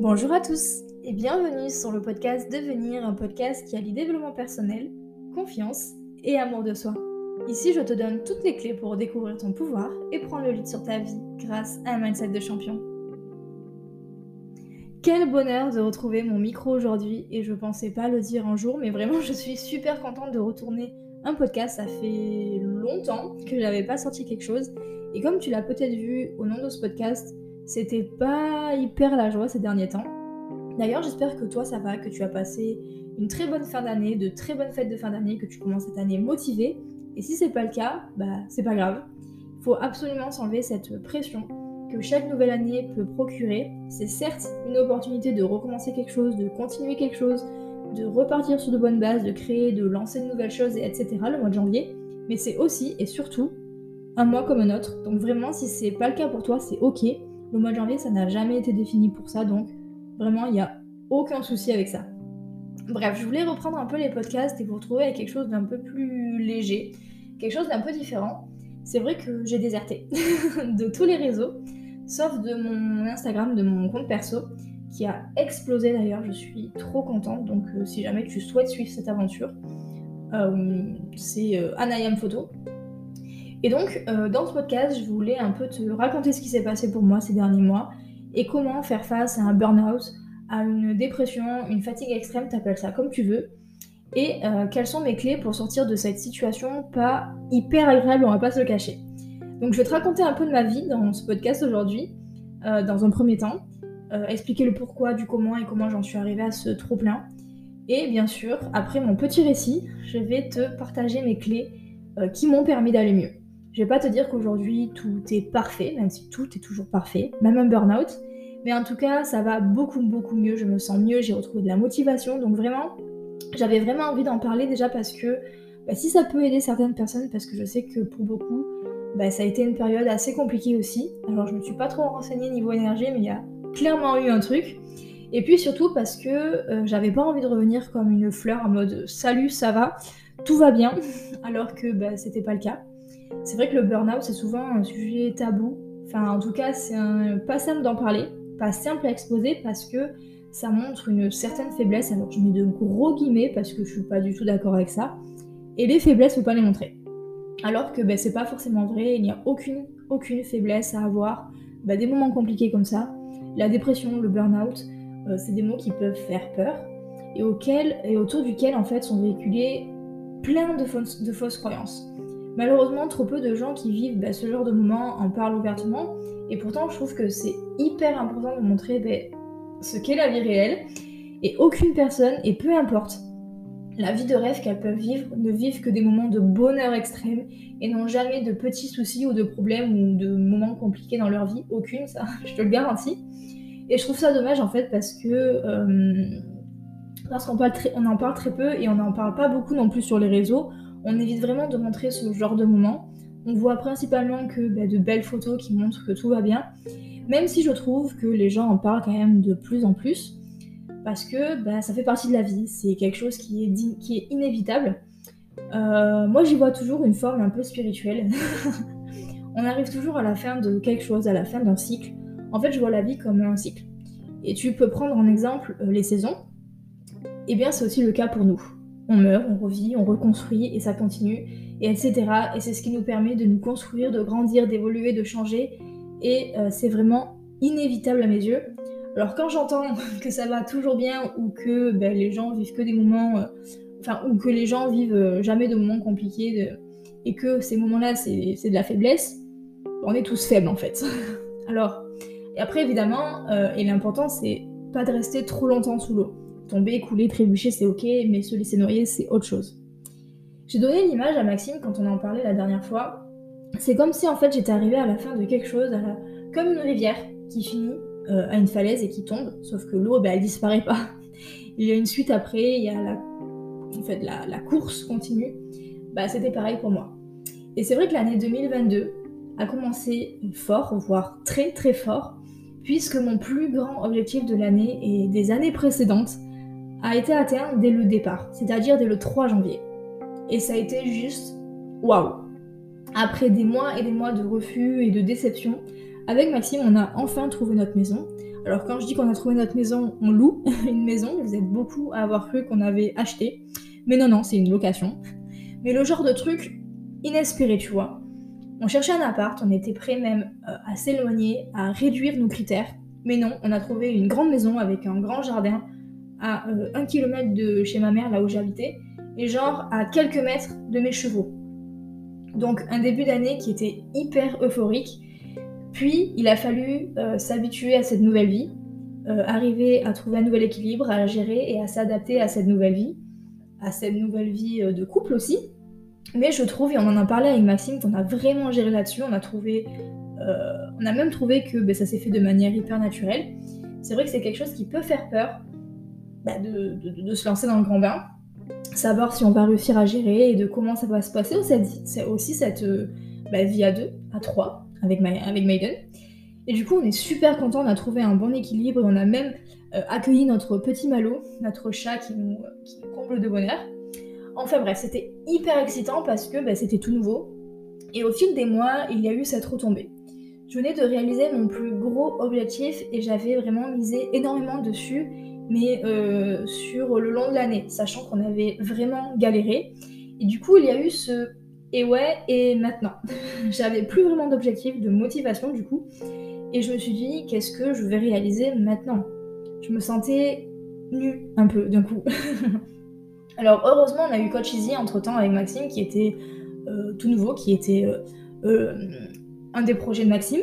Bonjour à tous et bienvenue sur le podcast Devenir, un podcast qui allie développement personnel, confiance et amour de soi. Ici, je te donne toutes les clés pour découvrir ton pouvoir et prendre le lead sur ta vie grâce à un mindset de champion. Quel bonheur de retrouver mon micro aujourd'hui et je pensais pas le dire un jour, mais vraiment je suis super contente de retourner un podcast. Ça fait longtemps que j'avais pas sorti quelque chose et comme tu l'as peut-être vu au nom de ce podcast, c'était pas hyper la joie ces derniers temps. D'ailleurs, j'espère que toi ça va, que tu as passé une très bonne fin d'année, de très bonnes fêtes de fin d'année, que tu commences cette année motivé. Et si c'est pas le cas, bah c'est pas grave. Il faut absolument s'enlever cette pression que chaque nouvelle année peut procurer. C'est certes une opportunité de recommencer quelque chose, de continuer quelque chose, de repartir sur de bonnes bases, de créer, de lancer de nouvelles choses, etc. le mois de janvier. Mais c'est aussi et surtout un mois comme un autre. Donc vraiment, si c'est pas le cas pour toi, c'est ok. Le mois de janvier, ça n'a jamais été défini pour ça, donc vraiment, il n'y a aucun souci avec ça. Bref, je voulais reprendre un peu les podcasts et vous retrouver avec quelque chose d'un peu plus léger, quelque chose d'un peu différent. C'est vrai que j'ai déserté de tous les réseaux, sauf de mon Instagram, de mon compte perso, qui a explosé d'ailleurs. Je suis trop contente. Donc, euh, si jamais tu souhaites suivre cette aventure, euh, c'est euh, Anayam Photo. Et donc, dans ce podcast, je voulais un peu te raconter ce qui s'est passé pour moi ces derniers mois et comment faire face à un burn-out, à une dépression, une fatigue extrême, t'appelles ça comme tu veux, et quelles sont mes clés pour sortir de cette situation pas hyper agréable, on va pas se le cacher. Donc je vais te raconter un peu de ma vie dans ce podcast aujourd'hui, euh, dans un premier temps, euh, expliquer le pourquoi, du comment et comment j'en suis arrivée à ce trop plein. Et bien sûr, après mon petit récit, je vais te partager mes clés euh, qui m'ont permis d'aller mieux. Je vais pas te dire qu'aujourd'hui tout est parfait, même si tout est toujours parfait, même un burn-out. Mais en tout cas, ça va beaucoup beaucoup mieux, je me sens mieux, j'ai retrouvé de la motivation. Donc vraiment, j'avais vraiment envie d'en parler déjà parce que bah, si ça peut aider certaines personnes, parce que je sais que pour beaucoup, bah, ça a été une période assez compliquée aussi. Alors je me suis pas trop renseignée niveau énergie, mais il y a clairement eu un truc. Et puis surtout parce que euh, j'avais pas envie de revenir comme une fleur en mode salut, ça va, tout va bien, alors que bah, c'était pas le cas. C'est vrai que le burn-out c'est souvent un sujet tabou. Enfin, en tout cas, c'est pas simple d'en parler, pas simple à exposer parce que ça montre une certaine faiblesse. Alors je mets de gros guillemets parce que je suis pas du tout d'accord avec ça. Et les faiblesses, faut pas les montrer. Alors que ben, c'est pas forcément vrai, il n'y a aucune, faiblesse à avoir ben, des moments compliqués comme ça. La dépression, le burn-out, euh, c'est des mots qui peuvent faire peur et, autour duquel en fait sont véhiculés plein de fausses croyances. Malheureusement, trop peu de gens qui vivent ben, ce genre de moments en parlent ouvertement et pourtant je trouve que c'est hyper important de montrer ce qu'est la vie réelle et aucune personne, et peu importe la vie de rêve qu'elles peuvent vivre ne vivent que des moments de bonheur extrême et n'ont jamais de petits soucis ou de problèmes ou de moments compliqués dans leur vie. Aucune, ça, je te le garantis. Et je trouve ça dommage en fait parce que euh, parce qu'on en parle très peu et on n'en parle pas beaucoup non plus sur les réseaux. On évite vraiment de montrer ce genre de moments. On voit principalement que bah, de belles photos qui montrent que tout va bien. Même si je trouve que les gens en parlent quand même de plus en plus parce que bah, ça fait partie de la vie, c'est quelque chose qui est, qui inévitable. Euh, moi j'y vois toujours une forme un peu spirituelle. On arrive toujours à la fin de quelque chose, à la fin d'un cycle. En fait je vois la vie comme un cycle. Et tu peux prendre en exemple euh, les saisons. Eh bien c'est aussi le cas pour nous. On meurt, on revit, on reconstruit et ça continue, et etc. Et c'est ce qui nous permet de nous construire, de grandir, d'évoluer, de changer. Et euh, c'est vraiment inévitable à mes yeux. Alors quand j'entends que ça va toujours bien ou que ben, les gens vivent que des moments, euh, enfin ou que les gens vivent euh, jamais de moments compliqués et que ces moments-là c'est de la faiblesse, on est tous faibles en fait. Alors et après évidemment et l'important c'est pas de rester trop longtemps sous l'eau. Tomber, couler, trébucher c'est ok, mais se laisser noyer c'est autre chose. J'ai donné l'image à Maxime quand on en parlait la dernière fois. C'est comme si en fait j'étais arrivée à la fin de quelque chose, comme une rivière qui finit euh, à une falaise et qui tombe, sauf que l'eau, ben, elle disparaît pas. Il y a une suite après, il y a la, en fait, la, course continue. Bah, c'était pareil pour moi. Et c'est vrai que l'année 2022 a commencé fort, voire très très fort, puisque mon plus grand objectif de l'année et des années précédentes a été atteint dès le départ, c'est-à-dire dès le 3 janvier. Et ça a été juste waouh! Après des mois et des mois de refus et de déception, avec Maxime, on a enfin trouvé notre maison. Alors quand je dis qu'on a trouvé notre maison, on loue une maison. Vous êtes beaucoup à avoir cru qu'on avait acheté. Mais non, non, c'est une location. Mais le genre de truc inespéré, tu vois. On cherchait un appart, on était prêt même euh, à s'éloigner, à réduire nos critères. Mais non, on a trouvé une grande maison avec un grand jardin à euh, un kilomètre de chez ma mère, là où j'habitais, et genre à quelques mètres de mes chevaux. Donc un début d'année qui était hyper euphorique. Puis il a fallu euh, s'habituer à cette nouvelle vie, arriver à trouver un nouvel équilibre, à gérer et à s'adapter à cette nouvelle vie, à cette nouvelle vie de couple aussi, mais je trouve, et on en a parlé avec Maxime, qu'on a vraiment géré là-dessus. On a trouvé, euh, on a même trouvé que ben, ça s'est fait de manière hyper naturelle. C'est vrai que c'est quelque chose qui peut faire peur bah, de, se lancer dans le grand bain, savoir si on va réussir à gérer et de comment ça va se passer. C'est aussi cette euh, bah, vie à deux, à trois, avec, avec Maiden. Et du coup, on est super content, on a trouvé un bon équilibre on a même euh, accueilli notre petit Malo, notre chat qui nous, qui nous comble de bonheur. Enfin bref, c'était hyper excitant parce que bah, c'était tout nouveau. Et au fil des mois, il y a eu cette retombée. Je venais de réaliser mon plus gros objectif et j'avais vraiment misé énormément dessus, mais euh, sur le long de l'année, sachant qu'on avait vraiment galéré. Et du coup, il y a eu ce et ouais, et maintenant. J'avais plus vraiment d'objectif, de motivation du coup. Et je me suis dit, qu'est-ce que je vais réaliser maintenant? Je me sentais nue un peu d'un coup. Alors heureusement, on a eu Coach Easy entre temps avec Maxime qui était euh, tout nouveau, qui était euh, un des projets de Maxime.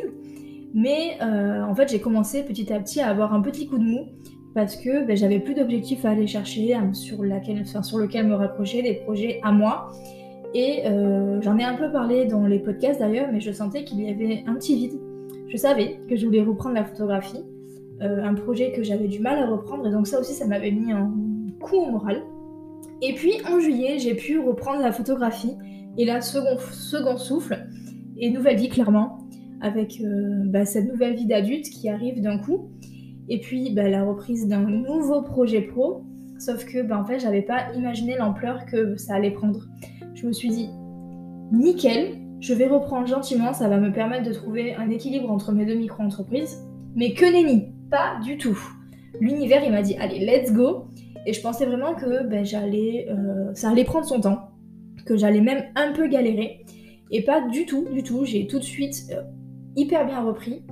Mais en fait, j'ai commencé petit à petit à avoir un petit coup de mou parce que ben, j'avais plus d'objectifs à aller chercher, sur, laquelle, lequel me raccrocher, des projets à moi. Et j'en ai un peu parlé dans les podcasts d'ailleurs, mais je sentais qu'il y avait un petit vide. Je savais que je voulais reprendre la photographie, un projet que j'avais du mal à reprendre, et donc ça aussi, ça m'avait mis un coup au moral. Et puis en juillet, j'ai pu reprendre la photographie et second, second souffle et nouvelle vie clairement avec euh, bah, cette nouvelle vie d'adulte qui arrive d'un coup. Et puis bah, la reprise d'un nouveau projet pro. Sauf que bah, en fait, j'avais pas imaginé l'ampleur que ça allait prendre. Je me suis dit, nickel, je vais reprendre gentiment, ça va me permettre de trouver un équilibre entre mes deux micro-entreprises. Mais que nenni, pas du tout. L'univers, il m'a dit, allez, let's go. Et je pensais vraiment que ben, j'allais, euh, ça allait prendre son temps, que j'allais même un peu galérer. Et pas du tout, du tout. J'ai tout de suite euh, hyper bien repris.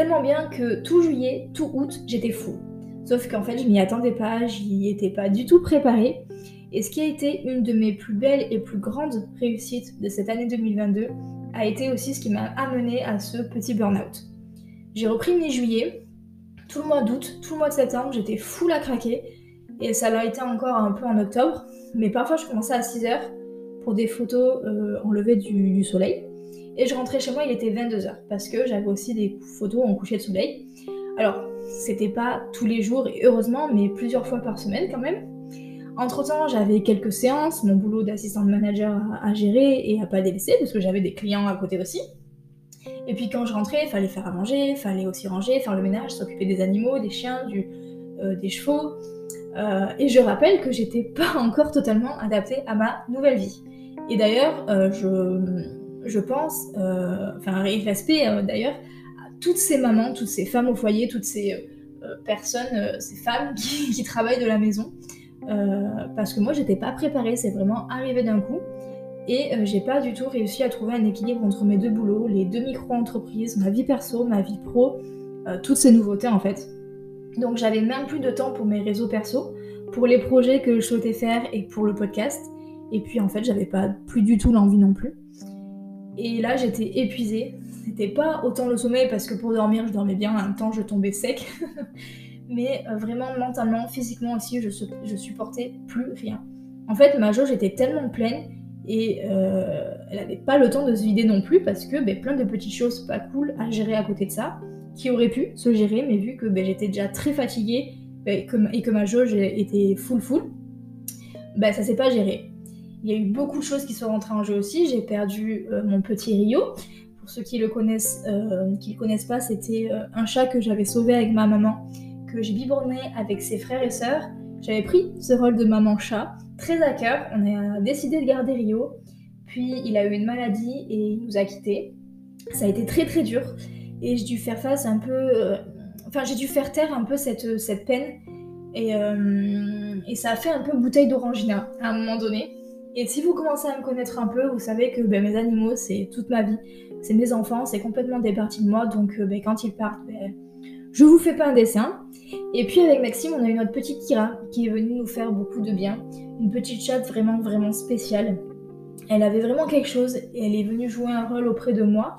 Tellement bien que tout juillet, tout août, j'étais fou. Sauf qu'en fait, je m'y attendais pas, j'y étais pas du tout préparée. Et ce qui a été une de mes plus belles et plus grandes réussites de cette année 2022 a été aussi ce qui m'a amené à ce petit burn-out. J'ai repris mi-juillet, tout le mois d'août, tout le mois de septembre, j'étais full à craquer. Et ça l'a été encore un peu en octobre. Mais parfois, je commençais à 6h pour des photos euh, en lever du, soleil. Et je rentrais chez moi, il était 22h. Parce que j'avais aussi des photos en coucher de soleil. Alors, c'était pas tous les jours, heureusement, mais plusieurs fois par semaine quand même. Entre temps, j'avais quelques séances, mon boulot d'assistante manager à, gérer et à pas délaisser, parce que j'avais des clients à côté aussi. Et puis quand je rentrais, il fallait faire à manger, il fallait aussi ranger, faire le ménage, s'occuper des animaux, des chiens, euh, des chevaux. Euh, et je rappelle que j'étais pas encore totalement adaptée à ma nouvelle vie. Et d'ailleurs, euh, je, je, pense, euh, enfin, respect d'ailleurs, à toutes ces mamans, toutes ces femmes au foyer, toutes ces personnes, ces femmes qui, travaillent de la maison. parce que moi, j'étais pas préparée, c'est vraiment arrivé d'un coup. Et j'ai pas du tout réussi à trouver un équilibre entre mes deux boulots, les deux micro-entreprises, ma vie perso, ma vie pro, toutes ces nouveautés en fait. Donc j'avais même plus de temps pour mes réseaux perso, pour les projets que je souhaitais faire et pour le podcast. Et puis en fait, j'avais pas plus du tout l'envie non plus. Et là, j'étais épuisée. C'était pas autant le sommeil parce que pour dormir, je dormais bien, en même temps, je tombais sec. Mais euh, vraiment, mentalement, physiquement aussi, je, supportais plus rien. En fait, ma jauge était tellement pleine et euh, elle avait pas le temps de se vider non plus parce que ben, plein de petites choses pas cool à gérer à côté de ça qui aurait pu se gérer, mais vu que ben, j'étais déjà très fatiguée ben, et que ma jauge était full full, ben, ça s'est pas géré. Il y a eu beaucoup de choses qui sont rentrées en jeu aussi. J'ai perdu euh, mon petit Rio. Pour ceux qui le connaissent, euh, le connaissent pas, c'était euh, un chat que j'avais sauvé avec ma maman, que j'ai biberonné avec ses frères et sœurs. J'avais pris ce rôle de maman chat très à cœur. On a décidé de garder Rio. Puis il a eu une maladie et il nous a quittés. Ça a été très très dur et j'ai dû faire face un peu euh, enfin, j'ai dû faire taire un peu cette, cette peine. Et ça a fait un peu bouteille d'orangina à un moment donné. Et si vous commencez à me connaître un peu, vous savez que ben, mes animaux, c'est toute ma vie. C'est mes enfants, c'est complètement des parties de moi. Donc ben, quand ils partent, ben, je vous fais pas un dessin. Et puis avec Maxime, on a eu notre petite Kira qui est venue nous faire beaucoup de bien. Une petite chatte vraiment, vraiment spéciale. Elle avait vraiment quelque chose et elle est venue jouer un rôle auprès de moi.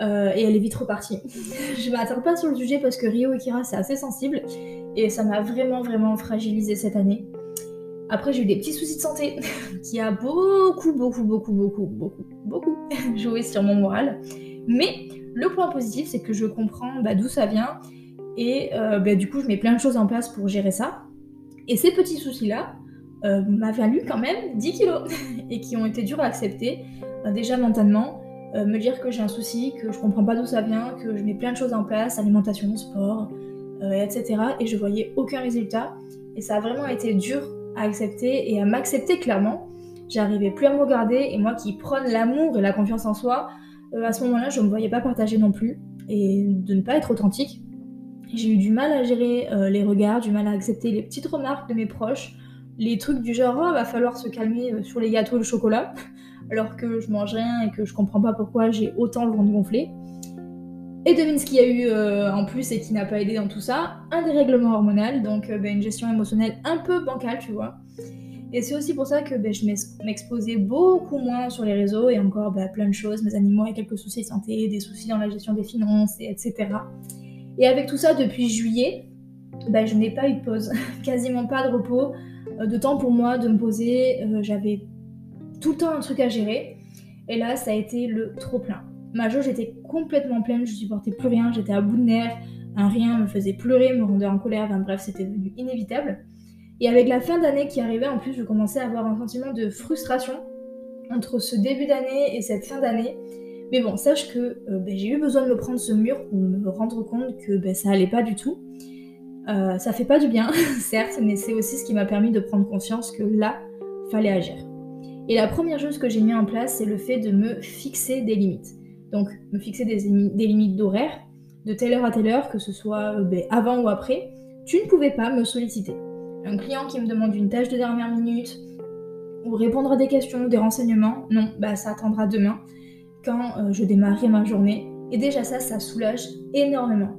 Euh, et elle est vite repartie. je m'attarde pas sur le sujet parce que Rio et Kira c'est assez sensible et ça m'a vraiment vraiment fragilisé cette année. Après j'ai eu des petits soucis de santé qui a beaucoup beaucoup beaucoup beaucoup beaucoup beaucoup joué sur mon moral. Mais le point positif c'est que je comprends bah, d'où ça vient et euh, bah, du coup je mets plein de choses en place pour gérer ça. Et ces petits soucis là, euh, valu quand même 10 kilos et qui ont été durs à accepter, euh, déjà mentalement. Euh, me dire que j'ai un souci, que je comprends pas d'où ça vient, que je mets plein de choses en place, alimentation, sport, etc. Et je voyais aucun résultat. Et ça a vraiment été dur à accepter et à m'accepter clairement. J'arrivais plus à me regarder et moi qui prône l'amour et la confiance en soi, à ce moment-là, je me voyais pas partager non plus et de ne pas être authentique. J'ai eu du mal à gérer les regards, du mal à accepter les petites remarques de mes proches, les trucs du genre oh, va falloir se calmer euh, sur les gâteaux et le chocolat, alors que je mange rien et que je comprends pas pourquoi j'ai autant le ventre gonflé. Et devine ce qu'il y a eu euh, en plus et qui n'a pas aidé dans tout ça, un dérèglement hormonal, donc euh, ben, une gestion émotionnelle un peu bancale, tu vois. Et c'est aussi pour ça que ben, je m'exposais beaucoup moins sur les réseaux et encore ben, plein de choses, mes animaux avec quelques soucis de santé, des soucis dans la gestion des finances, etc. Et avec tout ça, depuis juillet, je n'ai pas eu de pause, quasiment pas de repos. Euh, de temps pour moi de me poser. J'avais tout le temps un truc à gérer. Et là, ça a été le trop plein. Ma jauge était complètement pleine, je supportais plus rien, j'étais à bout de nerfs, un rien me faisait pleurer, me rendait en colère, enfin bref, c'était devenu inévitable. Et avec la fin d'année qui arrivait, en plus, je commençais à avoir un sentiment de frustration entre ce début d'année et cette fin d'année. Mais bon, sache que euh, ben, j'ai eu besoin de me prendre ce mur pour me rendre compte que ben, ça allait pas du tout. Euh, ça fait pas du bien, certes, mais c'est aussi ce qui m'a permis de prendre conscience que là, fallait agir. Et la première chose que j'ai mis en place, c'est le fait de me fixer des limites. Donc, me fixer des, limites d'horaire, de telle heure à telle heure, que ce soit euh, ben, avant ou après, tu ne pouvais pas me solliciter. Un client qui me demande une tâche de dernière minute, ou répondre à des questions, des renseignements, non, bah ça attendra demain, quand euh, je démarrerai ma journée. Et déjà ça, ça soulage énormément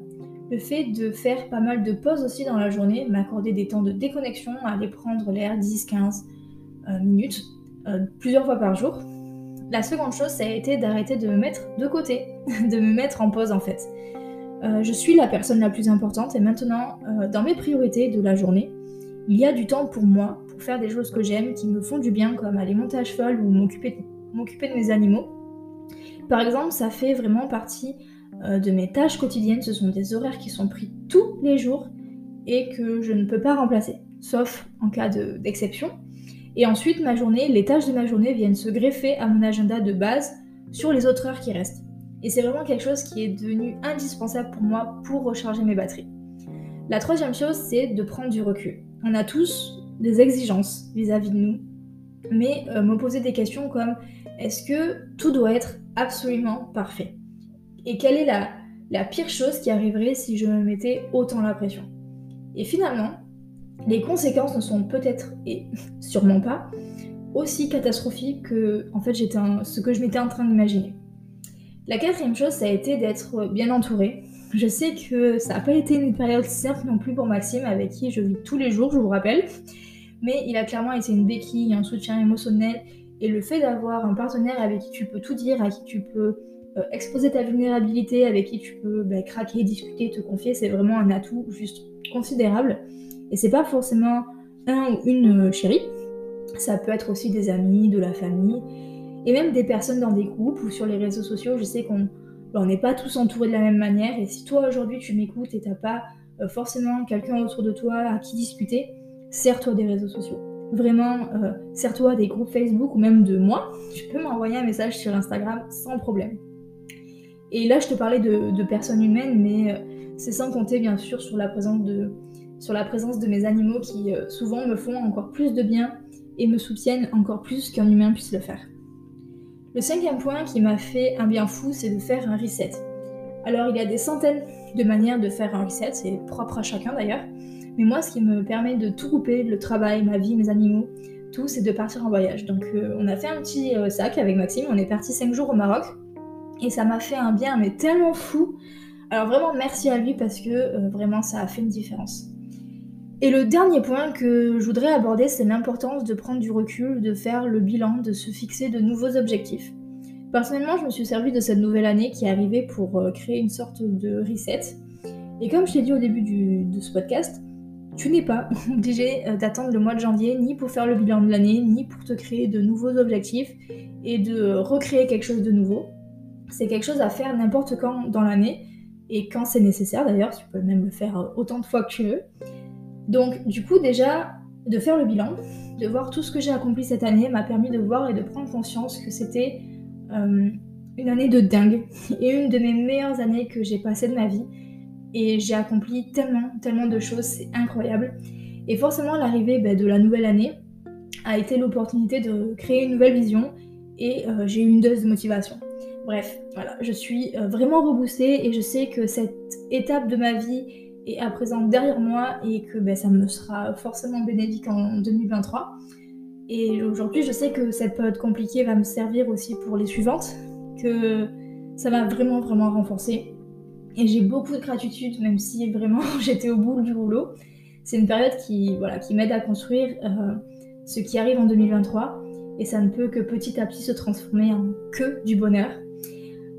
le fait de faire pas mal de pauses aussi dans la journée, m'accorder des temps de déconnexion, aller prendre l'air 10-15 euh, minutes, plusieurs fois par jour. La seconde chose, ça a été d'arrêter de me mettre de côté, de me mettre en pause en fait. Euh, je suis la personne la plus importante et maintenant, dans mes priorités de la journée, il y a du temps pour moi, pour faire des choses que j'aime, qui me font du bien, comme aller monter à cheval ou m'occuper de mes animaux. Par exemple, ça fait vraiment partie euh, de mes tâches quotidiennes. Ce sont des horaires qui sont pris tous les jours et que je ne peux pas remplacer, sauf en cas d'exception. Et ensuite, ma journée, les tâches de ma journée viennent se greffer à mon agenda de base sur les autres heures qui restent. Et c'est vraiment quelque chose qui est devenu indispensable pour moi pour recharger mes batteries. La troisième chose, c'est de prendre du recul. On a tous des exigences vis-à-vis de nous, mais euh, me poser des questions comme est-ce que tout doit être absolument parfait? Et quelle est la, la pire chose qui arriverait si je me mettais autant la pression? Et finalement, les conséquences ne sont peut-être, et sûrement pas, aussi catastrophiques que en fait, j'étais ce que je m'étais en train d'imaginer. La quatrième chose, ça a été d'être bien entourée. Je sais que ça n'a pas été une période simple non plus pour Maxime, avec qui je vis tous les jours, je vous rappelle. Mais il a clairement été une béquille, un soutien émotionnel. Et le fait d'avoir un partenaire avec qui tu peux tout dire, à qui tu peux euh, exposer ta vulnérabilité, avec qui tu peux bah, craquer, discuter, te confier, c'est vraiment un atout juste considérable. Et c'est pas forcément un ou une euh, chérie, ça peut être aussi des amis, de la famille, et même des personnes dans des groupes ou sur les réseaux sociaux. Je sais qu'on bah, n'est pas tous entourés de la même manière, et si toi aujourd'hui tu m'écoutes et t'as pas euh, forcément quelqu'un autour de toi à qui discuter, sers-toi des réseaux sociaux. Vraiment, euh, sers-toi des groupes Facebook ou même de moi. Tu peux m'envoyer un message sur Instagram sans problème. Et là, je te parlais de, personnes humaines, mais c'est sans compter bien sûr sur la présence de, sur la présence de mes animaux qui euh, souvent me font encore plus de bien et me soutiennent encore plus qu'un humain puisse le faire. Le cinquième point qui m'a fait un bien fou, c'est de faire un reset. Alors il y a des centaines de manières de faire un reset, c'est propre à chacun d'ailleurs. Mais moi, ce qui me permet de tout couper, le travail, ma vie, mes animaux, tout, c'est de partir en voyage. Donc euh, on a fait un petit euh, sac avec Maxime, on est parti 5 jours au Maroc. Et ça m'a fait un bien, mais tellement fou. Alors vraiment, merci à lui parce que vraiment, ça a fait une différence. Et le dernier point que je voudrais aborder, c'est l'importance de prendre du recul, de faire le bilan, de se fixer de nouveaux objectifs. Personnellement, je me suis servi de cette nouvelle année qui est arrivée pour créer une sorte de reset. Et comme je t'ai dit au début de ce podcast, tu n'es pas obligé euh, d'attendre le mois de janvier ni pour faire le bilan de l'année, ni pour te créer de nouveaux objectifs et de recréer quelque chose de nouveau. C'est quelque chose à faire n'importe quand dans l'année et quand c'est nécessaire d'ailleurs, tu peux même le faire euh, autant de fois que tu veux. Donc du coup déjà, de faire le bilan, de voir tout ce que j'ai accompli cette année m'a permis de voir et de prendre conscience que c'était euh, une année de dingue et une de mes meilleures années que j'ai passées de ma vie et j'ai accompli tellement, tellement de choses, c'est incroyable. Et forcément, l'arrivée ben, de la nouvelle année a été l'opportunité de créer une nouvelle vision et euh, j'ai eu une dose de motivation. Bref, voilà, je suis euh, vraiment reboostée et je sais que cette étape de ma vie est à présent derrière moi et que ben, ça me sera forcément bénéfique en 2023. Et aujourd'hui, je sais que cette période compliquée va me servir aussi pour les suivantes, que ça va vraiment, vraiment renforcer et j'ai beaucoup de gratitude, même si vraiment j'étais au bout du rouleau. C'est une période qui m'aide à construire euh, ce qui arrive en 2023. Et ça ne peut que petit à petit se transformer en que du bonheur.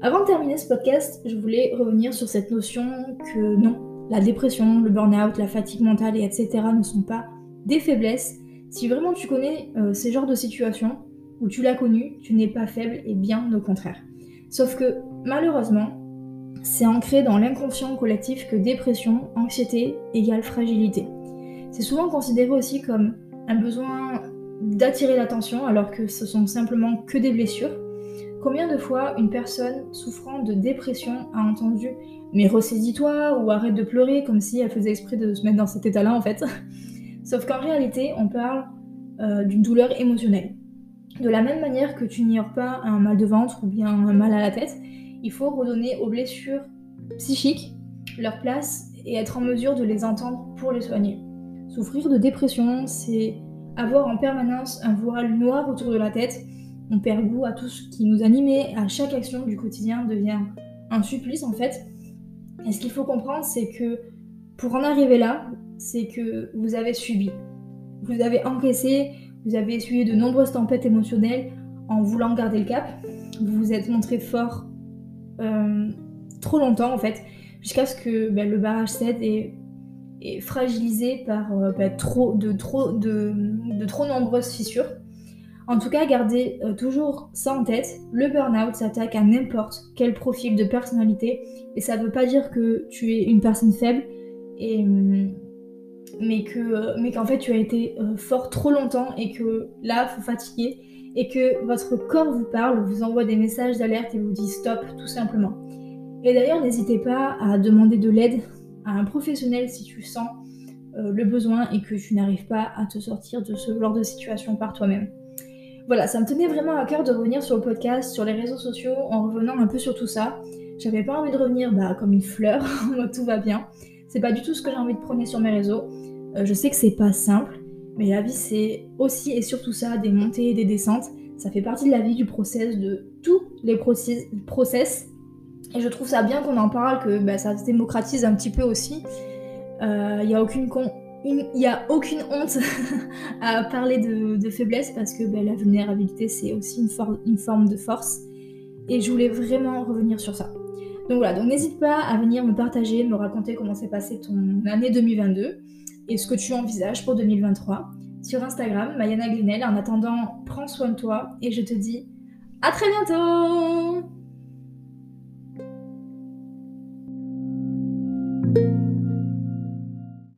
Avant de terminer ce podcast, je voulais revenir sur cette notion que non, la dépression, le burn-out, la fatigue mentale et etc. ne sont pas des faiblesses. Si vraiment tu connais euh, ces genres de situations, ou tu l'as connu, tu n'es pas faible et bien au contraire. Sauf que malheureusement, c'est ancré dans l'inconscient collectif que dépression, anxiété égale fragilité. C'est souvent considéré aussi comme un besoin d'attirer l'attention alors que ce sont simplement que des blessures. Combien de fois une personne souffrant de dépression a entendu mais ressaisis-toi ou arrête de pleurer comme si elle faisait exprès de se mettre dans cet état-là en fait. Sauf qu'en réalité, on parle euh, d'une douleur émotionnelle. De la même manière que tu n'ignores pas un mal de ventre ou bien un mal à la tête, il faut redonner aux blessures psychiques leur place et être en mesure de les entendre pour les soigner. Souffrir de dépression, c'est avoir en permanence un voile noir autour de la tête. On perd goût à tout ce qui nous animait, à chaque action du quotidien devient un supplice en fait. Et ce qu'il faut comprendre, c'est que pour en arriver là, c'est que vous avez subi. Vous avez encaissé, vous avez essuyé de nombreuses tempêtes émotionnelles en voulant garder le cap. Vous vous êtes montré fort euh, trop longtemps en fait, jusqu'à ce que bah, le barrage cède et est fragilisé par euh, trop, de, trop nombreuses fissures. En tout cas, gardez euh, toujours ça en tête, le burn-out s'attaque à n'importe quel profil de personnalité et ça ne veut pas dire que tu es une personne faible et mais que mais qu'en fait tu as été fort trop longtemps et que là faut fatiguer et que votre corps vous parle, vous envoie des messages d'alerte et vous dit stop tout simplement. Et d'ailleurs, n'hésitez pas à demander de l'aide à un professionnel si tu sens euh, le besoin et que tu n'arrives pas à te sortir de ce genre de situation par toi-même. Voilà, ça me tenait vraiment à cœur de revenir sur le podcast, sur les réseaux sociaux, en revenant un peu sur tout ça. J'avais pas envie de revenir bah, comme une fleur, tout va bien. C'est pas du tout ce que j'ai envie de prôner sur mes réseaux. Euh, je sais que c'est pas simple, mais la vie, c'est aussi et surtout ça, des montées et des descentes. Ça fait partie de la vie, du process, de tous les process. Et je trouve ça bien qu'on en parle, que bah, ça se démocratise un petit peu aussi. Il euh, n'y a aucune il a aucune honte à parler de, faiblesse parce que bah, la vulnérabilité c'est aussi une, forme de force et je voulais vraiment revenir sur ça. Donc voilà, donc n'hésite pas à venir me partager, me raconter comment s'est passé ton année 2022 et ce que tu envisages pour 2023 sur Instagram, Mayana Glinel. En attendant, prends soin de toi et je te dis à très bientôt